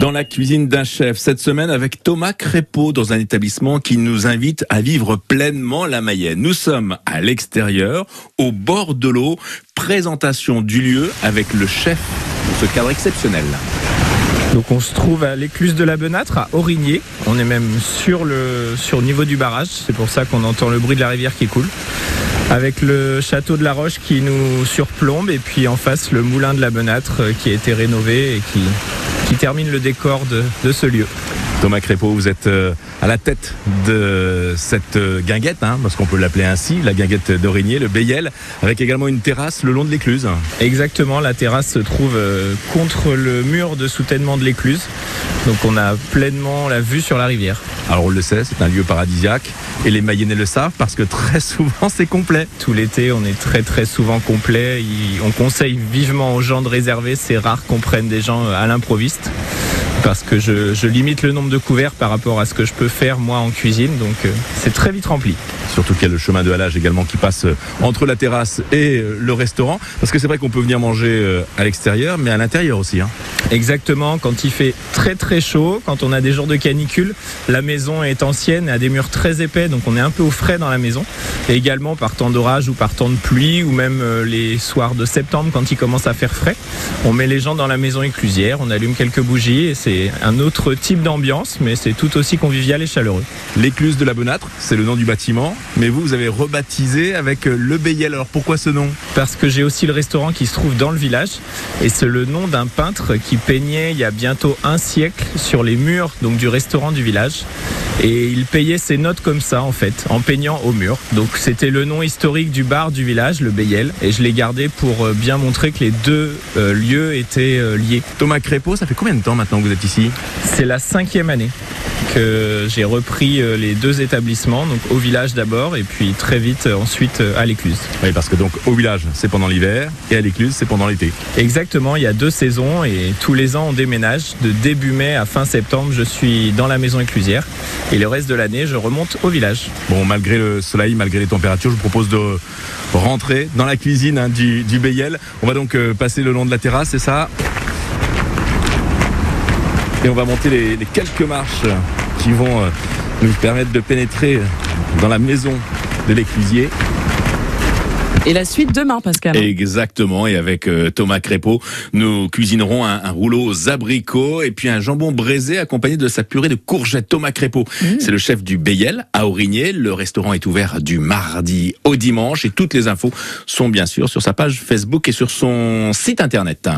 Dans la cuisine d'un chef, cette semaine avec Thomas Crépeau dans un établissement qui nous invite à vivre pleinement la Mayenne. Nous sommes à l'extérieur, au bord de l'eau. Présentation du lieu avec le chef de ce cadre exceptionnel. Donc on se trouve à l'écluse de la Benâtre, à Aurigné. On est même sur le, sur le niveau du barrage. C'est pour ça qu'on entend le bruit de la rivière qui coule. Avec le château de la Roche qui nous surplombe et puis en face le moulin de la Benâtre euh, qui a été rénové et qui, qui termine le décor de, de ce lieu. Thomas Crépeau, vous êtes euh, à la tête de cette euh, guinguette, hein, parce qu'on peut l'appeler ainsi, la guinguette d'Aurigné, le Béyel, avec également une terrasse le long de l'écluse. Exactement, la terrasse se trouve euh, contre le mur de soutènement de l'écluse. Donc on a pleinement la vue sur la rivière. Alors on le sait, c'est un lieu paradisiaque et les Mayennais le savent parce que très souvent c'est complet. Tout l'été, on est très très souvent complet. On conseille vivement aux gens de réserver. C'est rare qu'on prenne des gens à l'improviste parce que je, limite le nombre de couverts par rapport à ce que je peux faire moi en cuisine, donc euh, c'est très vite rempli. Surtout qu'il y a le chemin de halage également qui passe euh, entre la terrasse et euh, le restaurant, parce que c'est vrai qu'on peut venir manger à l'extérieur, mais à l'intérieur aussi. Hein. Exactement, quand il fait très très chaud, quand on a des jours de canicule, la maison est ancienne et a des murs très épais, donc on est un peu au frais dans la maison. Et également par temps d'orage ou par temps de pluie, ou même les soirs de septembre quand il commence à faire frais, on met les gens dans la maison éclusière, on allume quelques bougies et c'est un autre type d'ambiance, mais c'est tout aussi convivial et chaleureux. L'écluse de la Benâtre, c'est le nom du bâtiment, mais vous, vous avez rebaptisé avec le Béyel. Alors pourquoi ce nom? Parce que j'ai aussi le restaurant qui se trouve dans le village, et c'est le nom d'un peintre qui peignait il y a bientôt un siècle sur les murs donc du restaurant du village. Et il payait ses notes comme ça, en fait, en peignant au mur. Donc c'était le nom historique du bar du village, le Béyel. Et je l'ai gardé pour euh, bien montrer que les deux euh, lieux étaient euh, liés. Thomas Crépeau, ça fait combien de temps maintenant que vous êtes ici? C'est la cinquième année que j'ai repris les deux établissements, donc au village d'abord et puis très vite ensuite à l'écluse. Oui, parce que donc au village c'est pendant l'hiver et à l'écluse c'est pendant l'été. Exactement, il y a deux saisons et tous les ans on déménage. De début mai à fin septembre, je suis dans la maison éclusière et le reste de l'année, je remonte au village. Bon, malgré le soleil, malgré les températures, je vous propose de rentrer dans la cuisine hein, du, du. On va donc euh, passer le long de la terrasse, c'est ça? Et on va monter les, les quelques marches qui vont euh, nous permettre de pénétrer dans la maison de l'éclusier. Et la suite demain, Pascal. Exactement. Et avec euh, Thomas Crépeau, nous cuisinerons un, un, rouleau aux abricots et puis un jambon braisé accompagné de sa purée de courgettes. Thomas Crépeau, mmh. c'est le chef du Béyel à Aurigné. Le restaurant est ouvert du mardi au dimanche et toutes les infos sont bien sûr sur sa page Facebook et sur son site internet.